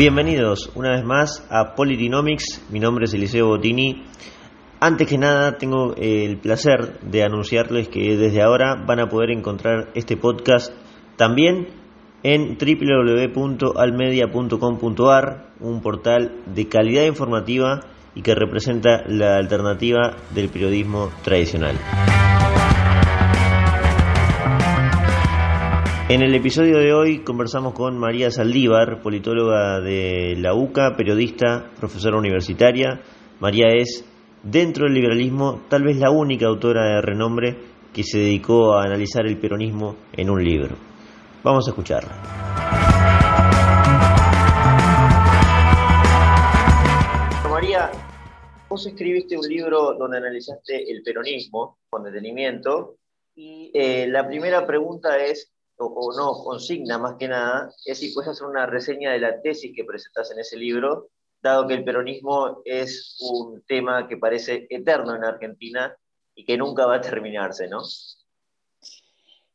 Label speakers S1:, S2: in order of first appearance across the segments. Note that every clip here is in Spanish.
S1: Bienvenidos una vez más a Politinomics, mi nombre es Eliseo Bottini. Antes que nada tengo el placer de anunciarles que desde ahora van a poder encontrar este podcast también en www.almedia.com.ar, un portal de calidad informativa y que representa la alternativa del periodismo tradicional. En el episodio de hoy conversamos con María Saldívar, politóloga de la UCA, periodista, profesora universitaria. María es, dentro del liberalismo, tal vez la única autora de renombre que se dedicó a analizar el peronismo en un libro. Vamos a escucharla. María, vos escribiste un libro donde analizaste el peronismo con detenimiento y eh, la primera pregunta es, o, no consigna más que nada, es si puedes hacer una reseña de la tesis que presentas en ese libro, dado que el peronismo es un tema que parece eterno en Argentina y que nunca va a terminarse, ¿no?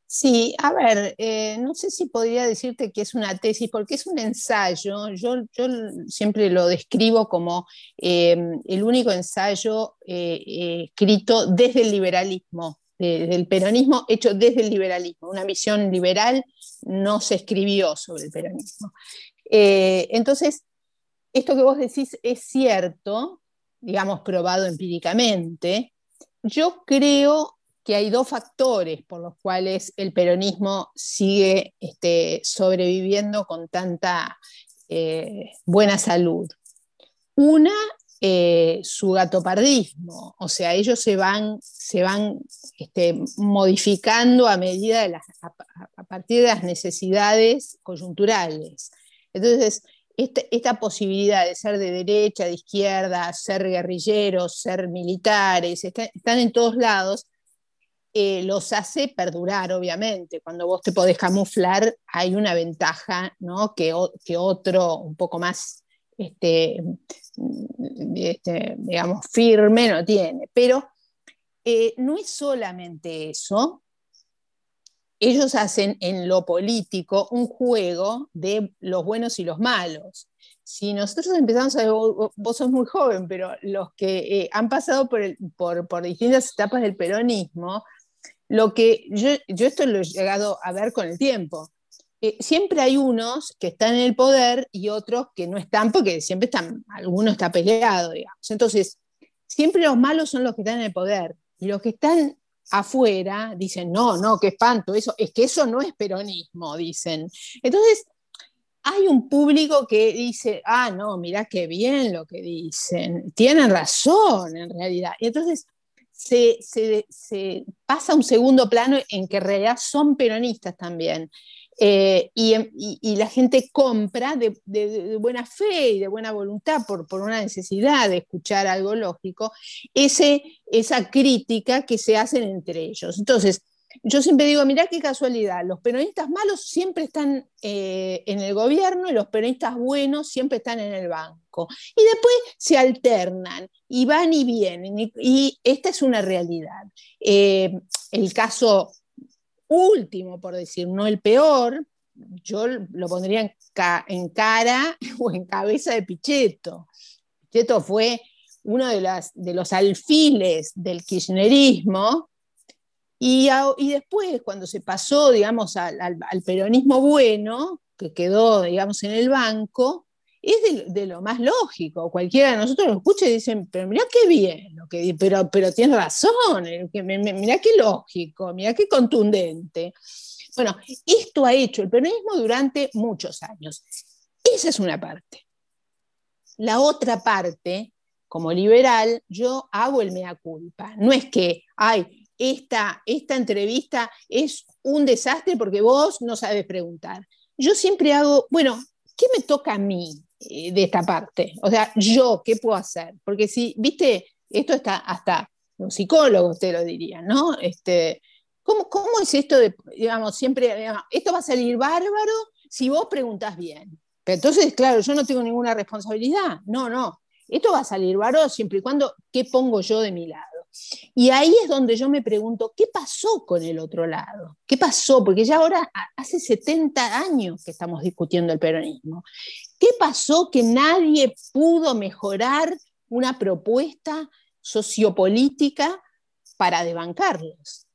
S2: Sí, a ver, eh, no sé si podría decirte que es una tesis, porque es un ensayo. Yo, yo siempre lo describo como eh, el único ensayo eh, escrito desde el liberalismo del peronismo hecho desde el liberalismo. Una visión liberal no se escribió sobre el peronismo. Eh, entonces, esto que vos decís es cierto, digamos, probado empíricamente. Yo creo que hay dos factores por los cuales el peronismo sigue este, sobreviviendo con tanta eh, buena salud. Una eh, su gatopardismo, o sea, ellos se van, se van este, modificando a medida de las, a, partir de las necesidades coyunturales. Entonces, esta, posibilidad de ser de derecha, de izquierda, ser guerrilleros, ser militares, están en todos lados, eh, los hace perdurar, obviamente. Cuando vos te podés camuflar, hay una ventaja ¿no? que otro un poco más este, este, digamos, firme no tiene. Pero eh, no es solamente eso. Ellos hacen en lo político un juego de los buenos y los malos. Si nosotros empezamos a vos, vos sos muy joven, pero los que eh, han pasado por, por, por, distintas etapas del peronismo, lo que yo, yo esto lo he llegado a ver con el tiempo siempre hay unos que están en el poder y otros que no están porque siempre están, alguno está peleado, digamos. Entonces, siempre los malos son los que están en el poder y los que están afuera dicen, no, no, qué espanto, eso, es que eso no es peronismo, dicen. Entonces, hay un público que dice, ah, no, mira qué bien lo que dicen, tienen razón en realidad. Y entonces se, se, pasa a un segundo plano en que en realidad son peronistas también. Eh, y, la gente compra de, buena fe y de buena voluntad por, por, una necesidad de escuchar algo lógico, ese, esa crítica que se hacen entre ellos. Entonces, yo siempre digo, mirá qué casualidad, los peronistas malos siempre están eh, en el gobierno y los peronistas buenos siempre están en el banco. Y después se alternan y van y vienen. Y, esta es una realidad. Eh, el caso último, por decir, no el peor, yo lo pondría en, cara o en cabeza de Pichetto. Pichetto fue uno de, los alfiles del kirchnerismo y, y, después, cuando se pasó, digamos, al, al, peronismo bueno, que quedó, digamos, en el banco, es de, lo más lógico. Cualquiera de nosotros lo escucha y dicen, pero mira qué bien, lo que, pero, pero tienes razón, eh, mira qué lógico, mira qué contundente. Bueno, esto ha hecho el peronismo durante muchos años. Esa es una parte. La otra parte, como liberal, yo hago el mea culpa. No es que, ay, esta, esta entrevista es un desastre porque vos no sabes preguntar. Yo siempre hago, bueno, ¿qué me toca a mí? Eh, de esta parte. O sea, yo, ¿qué puedo hacer? Porque si, viste, esto está hasta un psicólogo te lo diría, ¿no? Este, ¿cómo, ¿Cómo es esto de, digamos, siempre, esto va a salir bárbaro si vos preguntas bien? Pero entonces, claro, yo no tengo ninguna responsabilidad. No, no. Esto va a salir bárbaro siempre y cuando, ¿qué pongo yo de mi lado? Y ahí es donde yo me pregunto, ¿qué pasó con el otro lado? ¿Qué pasó? Porque ya ahora hace 70 años que estamos discutiendo el peronismo. ¿Qué pasó que nadie pudo mejorar una propuesta sociopolítica para desbancarlos?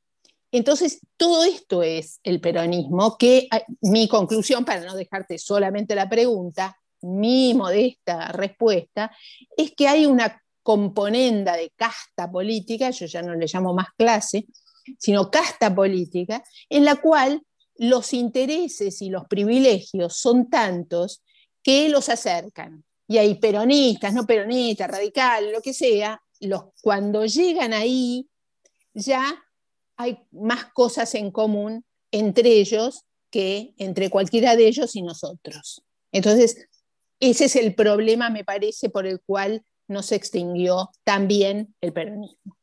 S2: Entonces, todo esto es el peronismo, que mi conclusión, para no dejarte solamente la pregunta, mi modesta respuesta, es que hay una componenda de casta política, yo ya no le llamo más clase, sino casta política, en la cual los intereses y los privilegios son tantos que los acercan. Y hay peronistas, no peronistas, radicales, lo que sea, los, cuando llegan ahí ya hay más cosas en común entre ellos que entre cualquiera de ellos y nosotros. Entonces, ese es el problema, me parece, por el cual no se extinguió también el peronismo.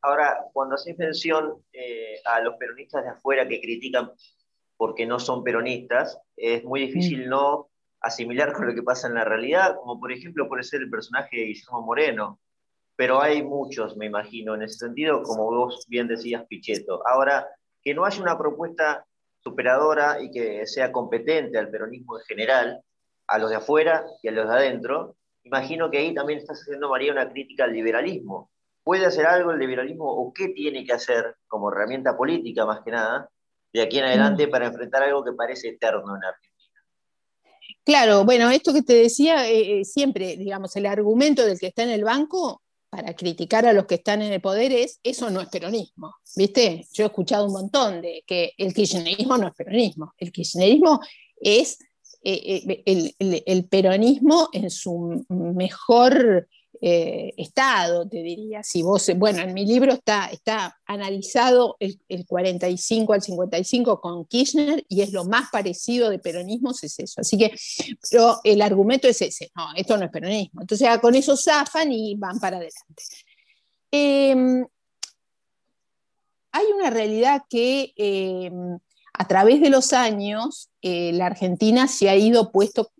S1: Ahora, cuando haces mención eh, a los peronistas de afuera que critican porque no son peronistas, es muy difícil mm. no asimilar con lo que pasa en la realidad, como por ejemplo puede ser el personaje de Guillermo Moreno, pero hay muchos, me imagino, en ese sentido, como vos bien decías, Pichetto. Ahora, que no haya una propuesta superadora y que sea competente al peronismo en general, a los de afuera y a los de adentro, imagino que ahí también estás haciendo, María, una crítica al liberalismo. ¿Puede hacer algo el liberalismo o qué tiene que hacer como herramienta política más que nada de aquí en adelante mm. para enfrentar algo que parece eterno en Argentina?
S2: Claro, bueno, esto que te decía eh, eh, siempre, digamos, el argumento del que está en el banco para criticar a los que están en el poder es, eso no es peronismo, ¿viste? Yo he escuchado un montón de que el kirchnerismo no es peronismo, el kirchnerismo es eh, eh, el, peronismo en su mejor eh, estado, te diría. Si vos, bueno, en mi libro está, está analizado el, 45 al 55 con Kirchner y es lo más parecido de peronismo, es eso. Así que, pero el argumento es ese, no, esto no es peronismo. Entonces con eso zafan y van para adelante. Em, hay una realidad que em, a través de los años, eh, la Argentina se ha, ido puesto,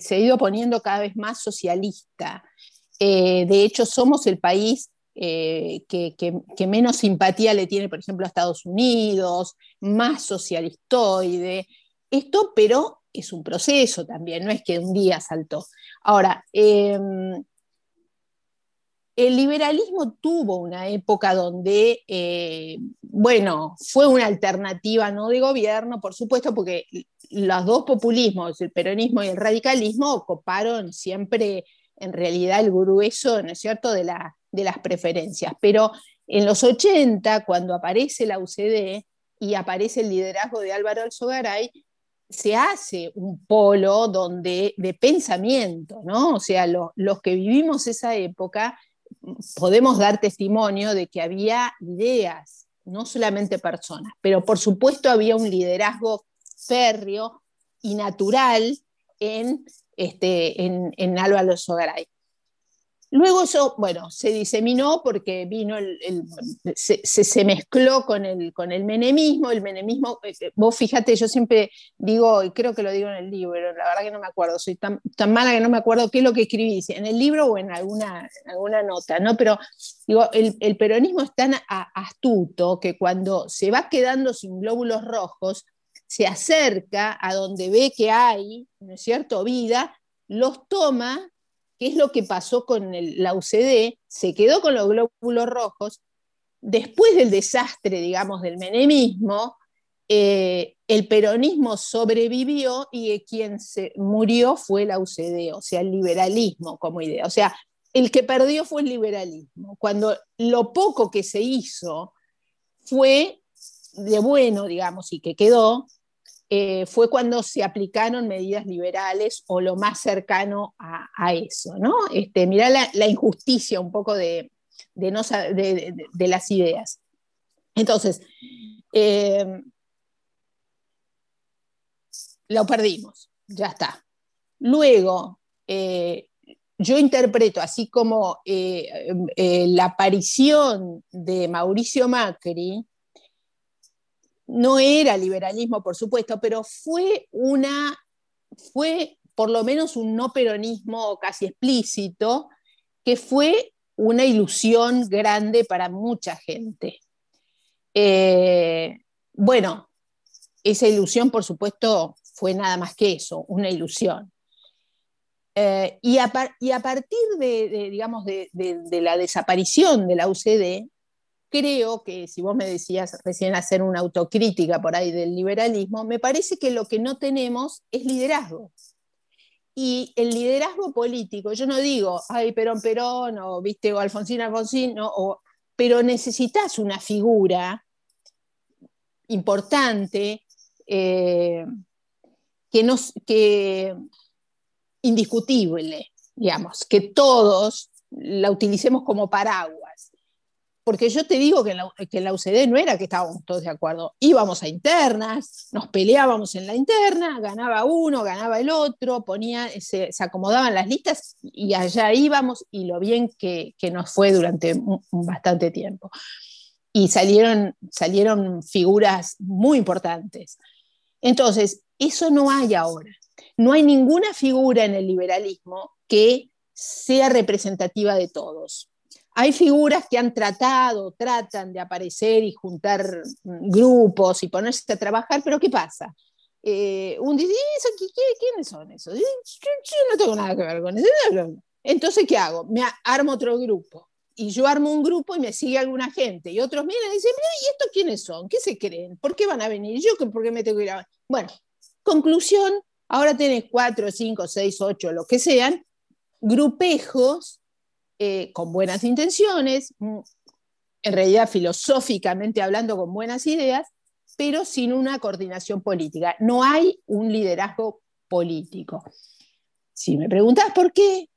S2: se ha ido poniendo cada vez más socialista. Eh, de hecho, somos el país eh, que, menos simpatía le tiene, por ejemplo, a Estados Unidos, más socialistoide. Esto, pero es un proceso también, no es que un día saltó. Ahora, em, el liberalismo tuvo una época donde, eh, bueno, fue una alternativa no de gobierno, por supuesto, porque los dos populismos, el peronismo y el radicalismo, ocuparon siempre en realidad el grueso, ¿no es cierto?, de, las preferencias. Pero en los 80, cuando aparece la UCD y aparece el liderazgo de Álvaro Alzogaray, se hace un polo donde, de pensamiento, ¿no? O sea, los que vivimos esa época podemos dar testimonio de que había ideas, no solamente personas, pero por supuesto había un liderazgo férreo y natural en, este, en, en Álvaro Sogaray. Luego eso, bueno, se diseminó porque vino el, se, mezcló con el, con el menemismo, el menemismo, eh, eh, vos fíjate, yo siempre digo, y creo que lo digo en el libro, la verdad que no me acuerdo, soy tan, tan mala que no me acuerdo qué es lo que escribí, en el libro o en alguna, alguna nota, ¿no? Pero digo, el, el peronismo es tan astuto que cuando se va quedando sin glóbulos rojos, se acerca a donde ve que hay, ¿no es vida, los toma ¿Qué es lo que pasó con la UCD? Se quedó con los glóbulos rojos. Después del desastre, digamos, del menemismo, eh, el peronismo sobrevivió y quien se murió fue la UCD, o sea, el liberalismo como idea. O sea, el que perdió fue el liberalismo. Cuando lo poco que se hizo fue de bueno, digamos, y que quedó, eh, fue cuando se aplicaron medidas liberales o lo más cercano a, eso, ¿no? Este, mirá la, injusticia un poco de, las ideas. Entonces, eh, lo perdimos, ya está. Luego, eh, yo interpreto, así como la aparición de Mauricio Macri, no era liberalismo, por supuesto, pero fue una, fue por lo menos un no peronismo casi explícito, que fue una ilusión grande para mucha gente. Eh, bueno, esa ilusión, por supuesto, fue nada más que eso, una ilusión. Eh, y, a partir de, digamos, de, la desaparición de la UCD, creo que si vos me decías recién hacer una autocrítica por ahí del liberalismo, me parece que lo que no tenemos es liderazgo. Y el liderazgo político, yo no digo, ay, Perón, Perón, o viste, o Alfonsín, Alfonsín, o, pero necesitas una figura importante eh, que, nos, que indiscutible, digamos, que todos la utilicemos como paraguas. Porque yo te digo que en, la, que UCD no era que estábamos todos de acuerdo, íbamos a internas, nos peleábamos en la interna, ganaba uno, ganaba el otro, ponía, se, acomodaban las listas y allá íbamos y lo bien que, nos fue durante bastante tiempo. Y salieron, salieron figuras muy importantes. Entonces, eso no hay ahora no hay ninguna figura en el liberalismo que sea representativa de todos. Hay figuras que han tratado, tratan de aparecer y juntar grupos y ponerse a trabajar, pero ¿qué pasa? Eh, un dice, ¿quiénes son esos? Yo, no tengo nada que ver con eso. Entonces, ¿qué hago? Me armo otro grupo. Y yo armo un grupo y me sigue alguna gente. Y otros miran y dicen, ¿y estos quiénes son? ¿Qué se creen? ¿Por qué van a venir? ¿Yo por qué me tengo que ir a...? Bueno, conclusión, Ahora tenés cuatro, cinco, seis, ocho, lo que sean, grupejos eh, con buenas intenciones, mm, en realidad filosóficamente hablando con buenas ideas, pero sin una coordinación política. No hay un liderazgo político. Si me preguntas por qué,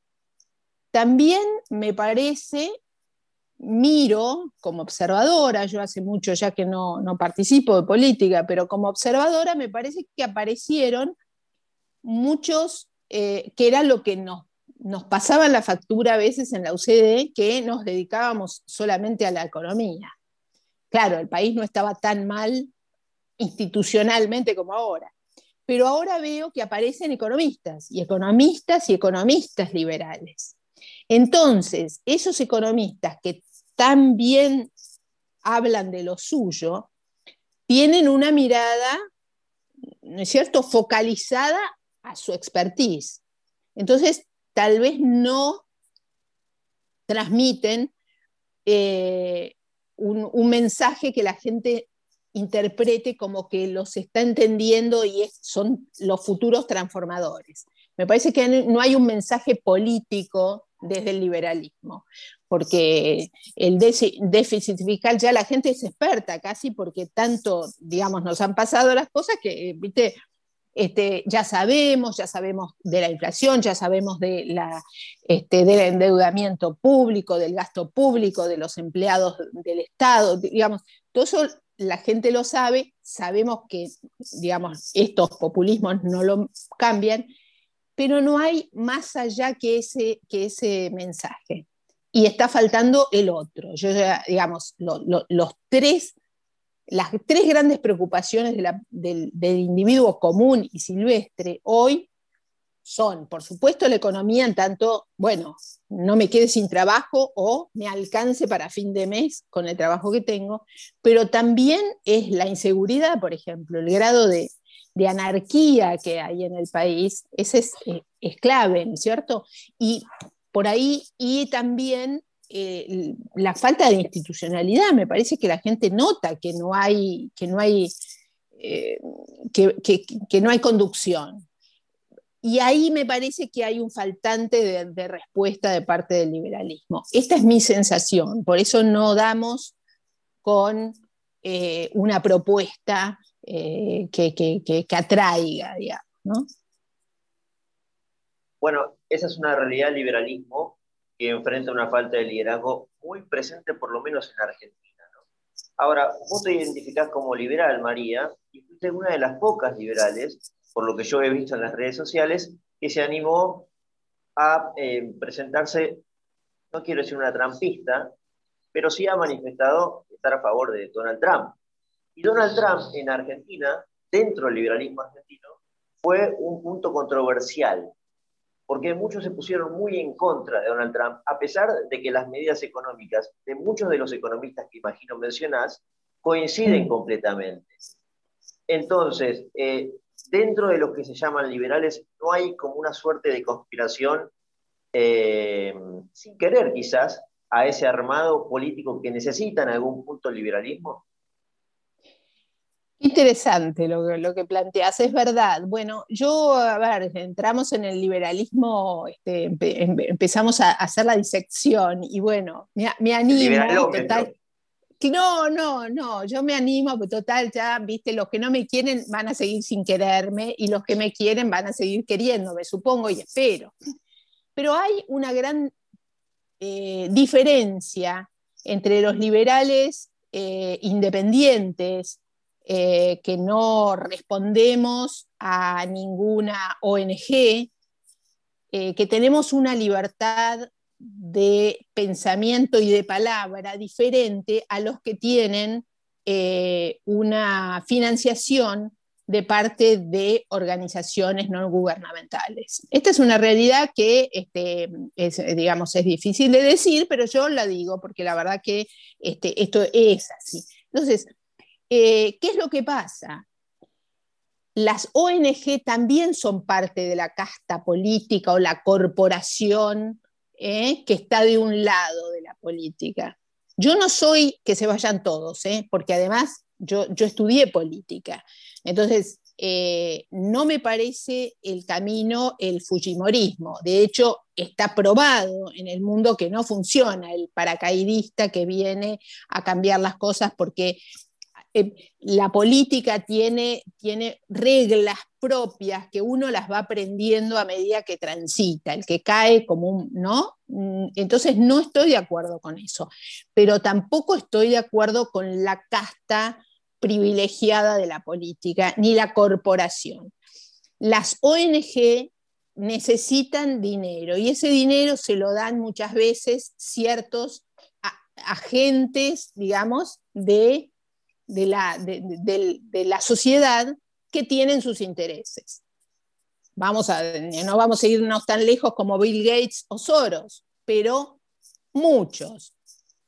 S2: también me parece, miro como observadora, yo hace mucho ya que no, no participo de política, pero como observadora me parece que aparecieron muchos, eh, que era lo que nos, nos pasaba la factura a veces en la UCD, que nos dedicábamos solamente a la economía. Claro, el país no estaba tan mal institucionalmente como ahora, pero ahora veo que aparecen economistas y economistas y economistas liberales. Entonces, esos economistas que tan bien hablan de lo suyo, tienen una mirada, ¿no es cierto?, focalizada a su expertise. Entonces, tal vez no transmiten eh, un, mensaje que la gente interprete como que los está entendiendo y son los futuros transformadores. Me parece que no hay un mensaje político desde el liberalismo, porque el déficit fiscal ya la gente es experta casi porque tanto, digamos, nos han pasado las cosas que, viste, este, ya sabemos, ya sabemos de la inflación, ya sabemos de la, este, del endeudamiento público, del gasto público, de los empleados del Estado, digamos, todo eso la gente lo sabe, sabemos que, digamos, estos populismos no lo cambian, pero no hay más allá que ese, mensaje. Y está faltando el otro. Yo, digamos, los tres las tres grandes preocupaciones del, individuo común y silvestre hoy son, por supuesto, la economía en tanto, bueno, no me quede sin trabajo o me alcance para fin de mes con el trabajo que tengo, pero también es la inseguridad, por ejemplo, el grado de, anarquía que hay en el país, ese es, eh, es clave, ¿no es cierto? Y por ahí, y también eh, la falta de institucionalidad. Me parece que la gente nota que no hay, que no hay, eh, que, no hay conducción. Y ahí me parece que hay un faltante de, respuesta de parte del liberalismo. Esta es mi sensación, por eso no damos con eh, una propuesta que, atraiga, digamos.
S1: Bueno, esa es una realidad del liberalismo que enfrenta una falta de liderazgo muy presente, por lo menos en Argentina. Ahora, vos te identificás como liberal, María, y fuiste una de las pocas liberales, por lo que yo he visto en las redes sociales, que se animó a eh, presentarse, no quiero decir una trampista, pero sí ha manifestado estar a favor de Donald Trump. Y Donald Trump en Argentina, dentro del liberalismo argentino, fue un punto controversial, porque muchos se pusieron muy en contra de Donald Trump, a pesar de que las medidas económicas de muchos de los economistas que imagino mencionás coinciden mm. completamente. Entonces, eh, dentro de los que se llaman liberales, no hay como una suerte de conspiración, eh, sin querer quizás, a ese armado político que necesita en algún punto el liberalismo.
S2: Interesante lo que, lo que planteas, es verdad. Bueno, yo, a ver, entramos en el liberalismo, este, empezamos a hacer la disección y bueno, me, animo. Total, no, no, no, yo me animo, porque total, ya, viste, los que no me quieren van a seguir sin quererme y los que me quieren van a seguir queriéndome, supongo y espero. Pero hay una gran eh, diferencia entre los liberales eh, independientes eh, que no respondemos a ninguna ONG, eh, que tenemos una libertad de pensamiento y de palabra diferente a los que tienen eh, una financiación de parte de organizaciones no gubernamentales. Esta es una realidad que, este, es, digamos, es difícil de decir, pero yo la digo porque la verdad que este, esto es así. Entonces, eh, ¿Qué es lo que pasa? Las ONG también son parte de la casta política o la corporación eh, que está de un lado de la política. Yo no soy que se vayan todos, eh, porque además yo, estudié política. Entonces, no me parece el camino el Fujimorismo. De hecho, está probado en el mundo que no funciona el paracaidista que viene a cambiar las cosas porque eh, la política tiene, tiene reglas propias que uno las va aprendiendo a medida que transita, el que cae como un, ¿no? Mm, entonces no estoy de acuerdo con eso, pero tampoco estoy de acuerdo con la casta privilegiada de la política, ni la corporación. Las ONG necesitan dinero y ese dinero se lo dan muchas veces ciertos agentes, digamos, de de la, de, la sociedad que tienen sus intereses. Vamos a, no vamos a irnos tan lejos como Bill Gates o Soros, pero muchos,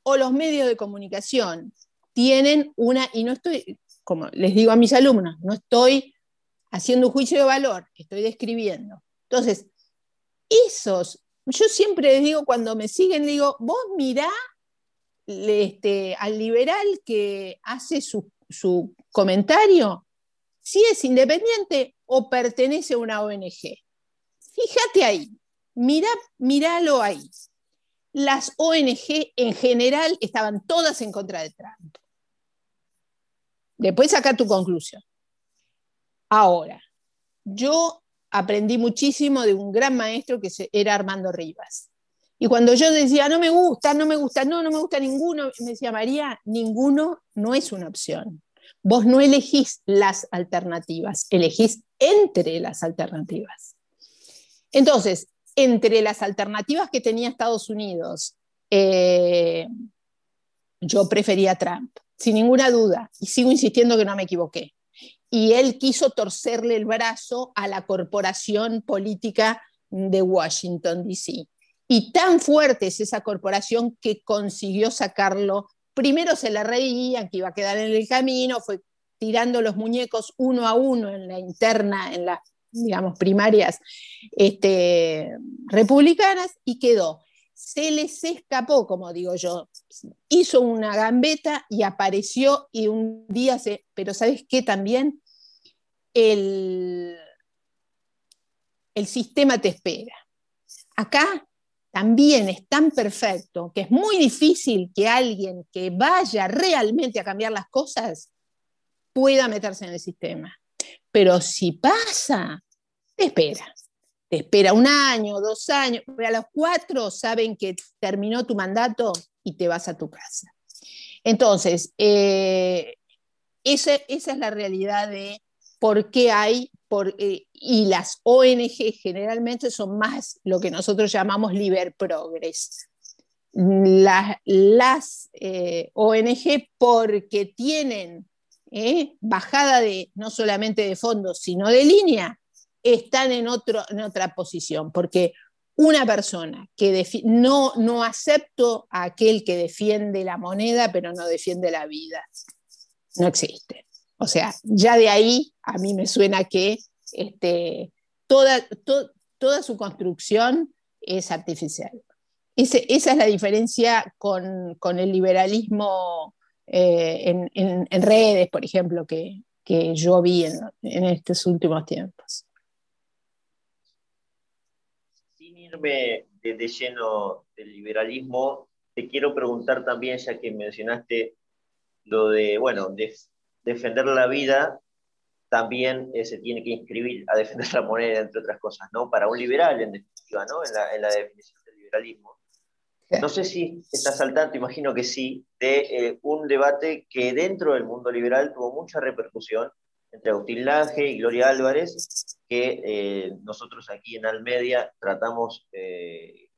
S2: o los medios de comunicación, tienen una, y no estoy, como les digo a mis alumnos, no estoy haciendo un juicio de valor, estoy describiendo. Entonces, esos, yo siempre les digo, cuando me siguen, digo, vos mirá este, al liberal que hace su, comentario, si es independiente o pertenece a una ONG. Fíjate ahí, mira, míralo ahí. Las ONG en general estaban todas en contra de Trump. Después saca tu conclusión. Ahora, yo aprendí muchísimo de un gran maestro que era Armando Rivas. Y cuando yo decía, no me gusta, no me gusta, no, no me gusta ninguno, me decía, María, ninguno no es una opción. Vos no elegís las alternativas, elegís entre las alternativas. Entonces, entre las alternativas que tenía Estados Unidos, eh, yo prefería Trump, sin ninguna duda, y sigo insistiendo que no me equivoqué. Y él quiso torcerle el brazo a la corporación política de Washington, D.C. Y tan fuerte es esa corporación que consiguió sacarlo. Primero se le reían que iba a quedar en el camino, fue tirando los muñecos uno a uno en la interna, en las, digamos, primarias este, republicanas y quedó. Se les escapó, como digo yo, hizo una gambeta y apareció y un día se... Pero ¿sabes qué también? El, el sistema te espera. Acá también es tan perfecto que es muy difícil que alguien que vaya realmente a cambiar las cosas pueda meterse en el sistema. Pero si pasa, te espera. Te espera un año, dos años, a los cuatro saben que terminó tu mandato y te vas a tu casa. Entonces, eh, esa es la realidad de por qué hay eh, y las ONG generalmente son más lo que nosotros llamamos liber progress. las eh, ONG porque tienen eh, bajada de no solamente de fondos, sino de línea, están en, otro, en otra posición, porque una persona que no, no acepto a aquel que defiende la moneda, pero no defiende la vida. No existe. O sea, ya de ahí a mí me suena que este, toda, toda su construcción es artificial. esa es la diferencia con, el liberalismo eh, en, redes, por ejemplo, que, yo vi en estos últimos tiempos.
S1: de, lleno del liberalismo, te quiero preguntar también, ya que mencionaste lo de, bueno, defender la vida, también eh, se tiene que inscribir a defender la moneda, entre otras cosas, ¿no? Para un liberal, en definitiva, ¿no? En la, en la definición del liberalismo. No sé si estás al tanto, imagino que sí, de eh, un debate que dentro del mundo liberal tuvo mucha repercusión entre Agustín Lange y Gloria Álvarez, que eh, nosotros aquí en Almedia tratamos eh,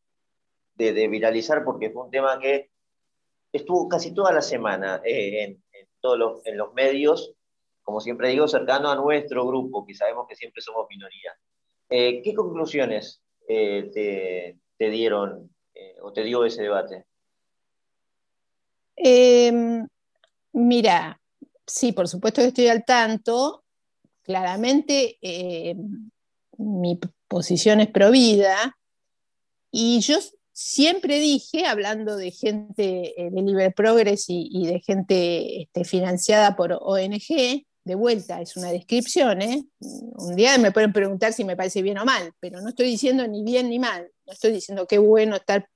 S1: de, viralizar porque fue un tema que estuvo casi toda la semana en, en los medios, como siempre digo, cercano a nuestro grupo, que sabemos que siempre somos minoría. ¿Qué conclusiones te, te, dieron o te dio ese debate?
S2: Em, mira, sí, por supuesto que estoy al tanto. Claramente eh, mi posición es provida y yo siempre dije, hablando de gente eh, de Libre Progress y, de gente este, financiada por ONG, de vuelta, es una descripción, ¿eh? Un día me pueden preguntar si me parece bien o mal, pero no estoy diciendo ni bien ni mal, no estoy diciendo qué bueno estar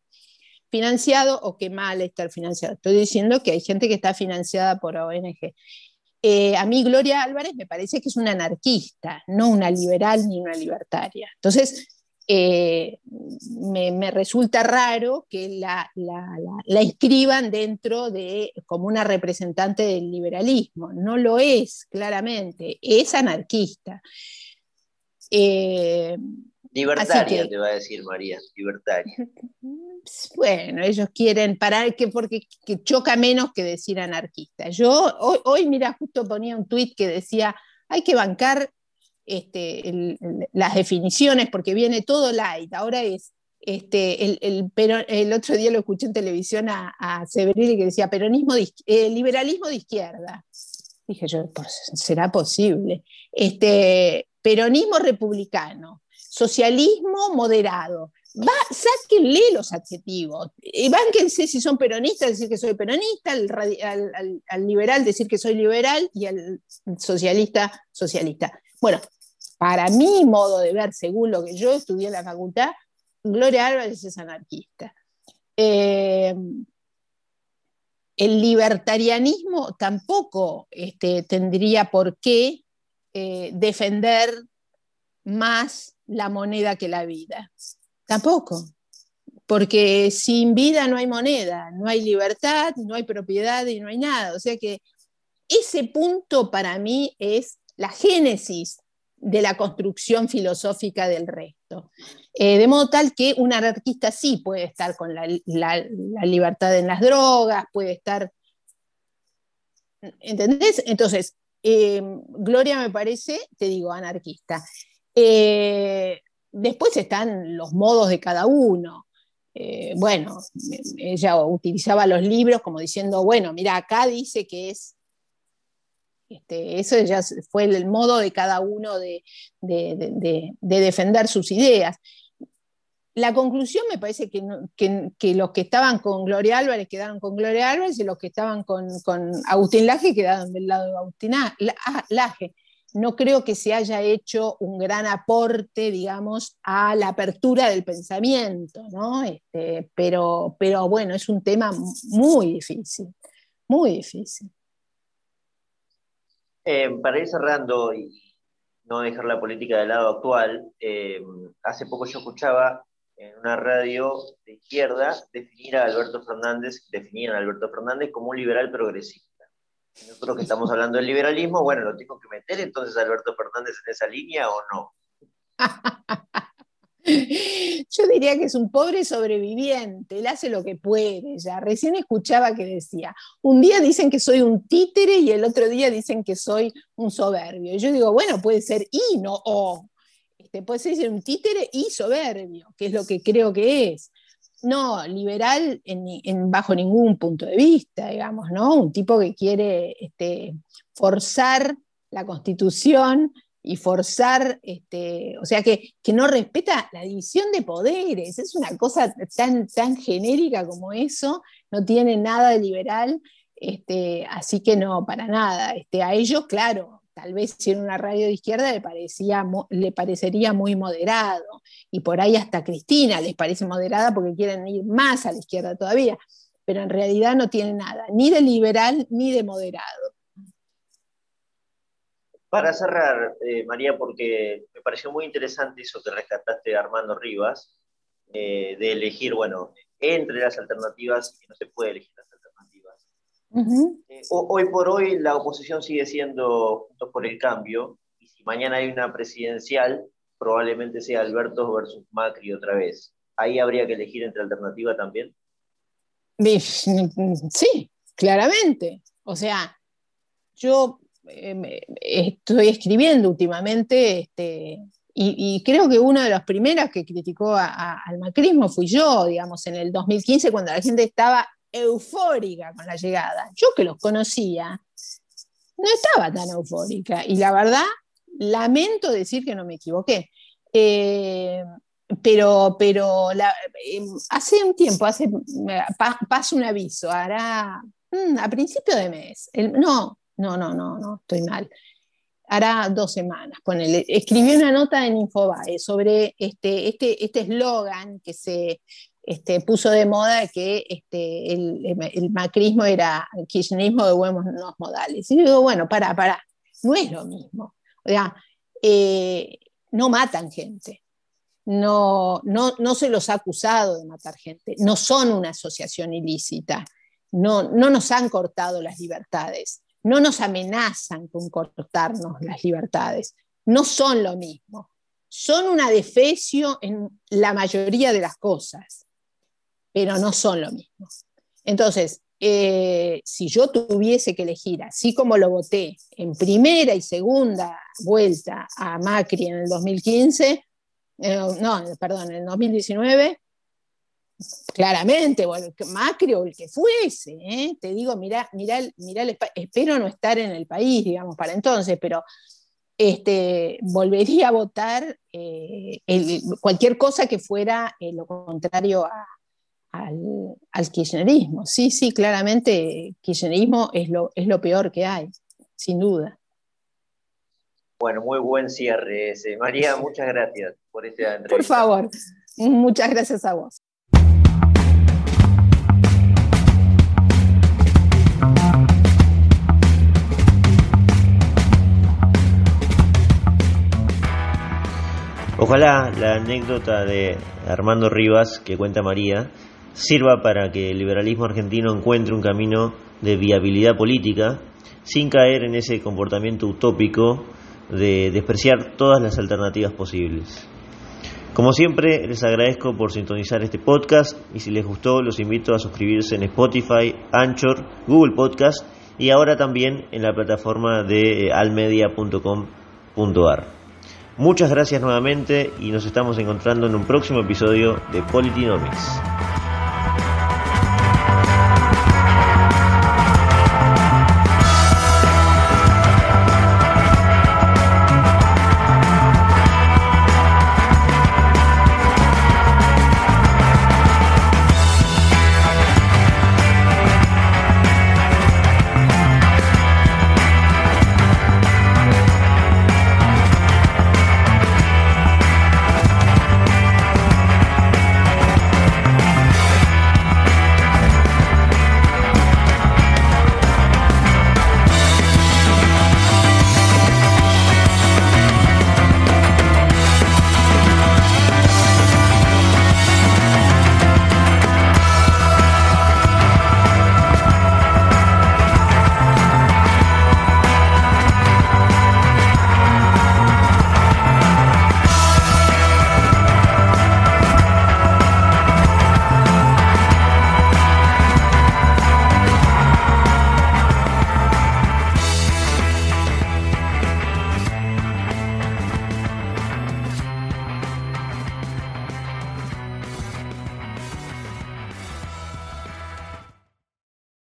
S2: financiado o qué mal estar financiado. Estoy diciendo que hay gente que está financiada por ONG. Eh, a mí Gloria Álvarez me parece que es una anarquista, no una liberal ni una libertaria. Entonces, eh, me, resulta raro que la, la, inscriban dentro de como una representante del liberalismo. No lo es, claramente, es anarquista.
S1: Eh, Libertaria, te va a decir María, libertaria.
S2: Bueno, ellos quieren parar que porque choca menos que decir anarquista. Yo hoy, mira, justo ponía un tuit que decía, hay que bancar este, las definiciones porque viene todo light. Ahora es este, el, el, otro día lo escuché en televisión a, a que decía peronismo eh, liberalismo de izquierda. Dije yo, ¿será posible? Este, peronismo republicano socialismo moderado. Va, sáquenle los adjetivos. Bánquense si son peronistas, decir que soy peronista, al, liberal decir que soy liberal y al socialista, socialista. Bueno, para mi modo de ver, según lo que yo estudié en la facultad, Gloria Álvarez es anarquista. Eh, el libertarianismo tampoco este, tendría por qué eh, defender más la moneda que la vida. Tampoco, porque sin vida no hay moneda, no hay libertad, no hay propiedad y no hay nada. O sea que ese punto para mí es la génesis de la construcción filosófica del resto. Eh, de modo tal que un anarquista sí puede estar con la, libertad en las drogas, puede estar... ¿Entendés? Entonces, eh, Gloria me parece, te digo, anarquista. Eh, después están los modos de cada uno. Bueno, ella utilizaba los libros como diciendo, bueno, mira, acá dice que es, este, eso ya fue el modo de cada uno de, defender sus ideas. La conclusión me parece que, los que estaban con Gloria Álvarez quedaron con Gloria Álvarez y los que estaban con, con Agustín Laje quedaron del lado de Agustín Laje no creo que se haya hecho un gran aporte, digamos, a la apertura del pensamiento, ¿no? Este, pero, pero bueno, es un tema muy difícil, muy difícil.
S1: Eh, para ir cerrando y no dejar la política del lado actual, eh, hace poco yo escuchaba en una radio de izquierda definir a Alberto Fernández, definir a Alberto Fernández como un liberal progresista. Nosotros que estamos hablando del liberalismo, bueno, lo tengo que meter entonces Alberto Fernández en esa línea o no.
S2: Yo diría que es un pobre sobreviviente, él hace lo que puede ya. Recién escuchaba que decía, un día dicen que soy un títere y el otro día dicen que soy un soberbio. Y yo digo, bueno, puede ser y no o. Este, puede ser un títere y soberbio, que es lo que creo que es. No, liberal en, bajo ningún punto de vista, digamos, ¿no? Un tipo que quiere este, forzar la constitución y forzar, este, o sea, que, que, no respeta la división de poderes, es una cosa tan, tan genérica como eso, no tiene nada de liberal, este, así que no, para nada. Este, a ellos, claro, tal vez si en una radio de izquierda le, parecía, le parecería muy moderado, y por ahí hasta Cristina les parece moderada porque quieren ir más a la izquierda todavía, pero en realidad no tiene nada, ni de liberal ni de moderado.
S1: Para cerrar, eh, María, porque me pareció muy interesante eso que rescataste de Armando Rivas, eh, de elegir, bueno, entre las alternativas, que no se puede elegir las alternativas. Eh, hoy por hoy la oposición sigue siendo Juntos por el Cambio, y si mañana hay una presidencial, probablemente sea Alberto versus Macri otra vez. ¿Ahí habría que elegir entre alternativa también?
S2: Sí, claramente. O sea, yo eh, estoy escribiendo últimamente, este, y, creo que una de las primeras que criticó al macrismo fui yo, digamos, en el 2015, cuando la gente estaba eufórica con la llegada. Yo que los conocía, no estaba tan eufórica, y la verdad, lamento decir que no me equivoqué. Eh, pero, pero em, hace un tiempo, hace, paso un aviso, hará mm, a principio de mes, no, no, no, no, no, estoy mal. Hará dos semanas, ponele. Escribí una nota en Infobae sobre este, este, este eslogan que se este, puso de moda que este, el, macrismo era el kirchnerismo de buenos modales. Y digo, bueno, para, para, no es lo mismo. O sea, eh, no matan gente, no, no, no se los ha acusado de matar gente, no son una asociación ilícita, no, no nos han cortado las libertades no nos amenazan con cortarnos las libertades, no son lo mismo. Son una defecio en la mayoría de las cosas, pero no son lo mismo. Entonces, eh, si yo tuviese que elegir, así como lo voté en primera y segunda vuelta a Macri en el 2015, eh, no, perdón, en el 2019, claramente, o el Macri o el que fuese, ¿eh? te digo, mira, mira, mira espero no estar en el país, digamos, para entonces, pero este, volvería a votar eh, cualquier cosa que fuera eh, lo contrario al, kirchnerismo. Sí, sí, claramente kirchnerismo es lo, es lo peor que hay, sin duda.
S1: Bueno, muy buen cierre ese. María, muchas gracias por esta entrevista.
S2: Por favor, muchas gracias a vos.
S1: Ojalá la anécdota de Armando Rivas que cuenta María sirva para que el liberalismo argentino encuentre un camino de viabilidad política sin caer en ese comportamiento utópico de despreciar todas las alternativas posibles. Como siempre, les agradezco por sintonizar este podcast y si les gustó, los invito a suscribirse en Spotify, Anchor, Google Podcast y ahora también en la plataforma de eh, almedia.com.ar. Muchas gracias nuevamente y nos estamos encontrando en un próximo episodio de Politinomics.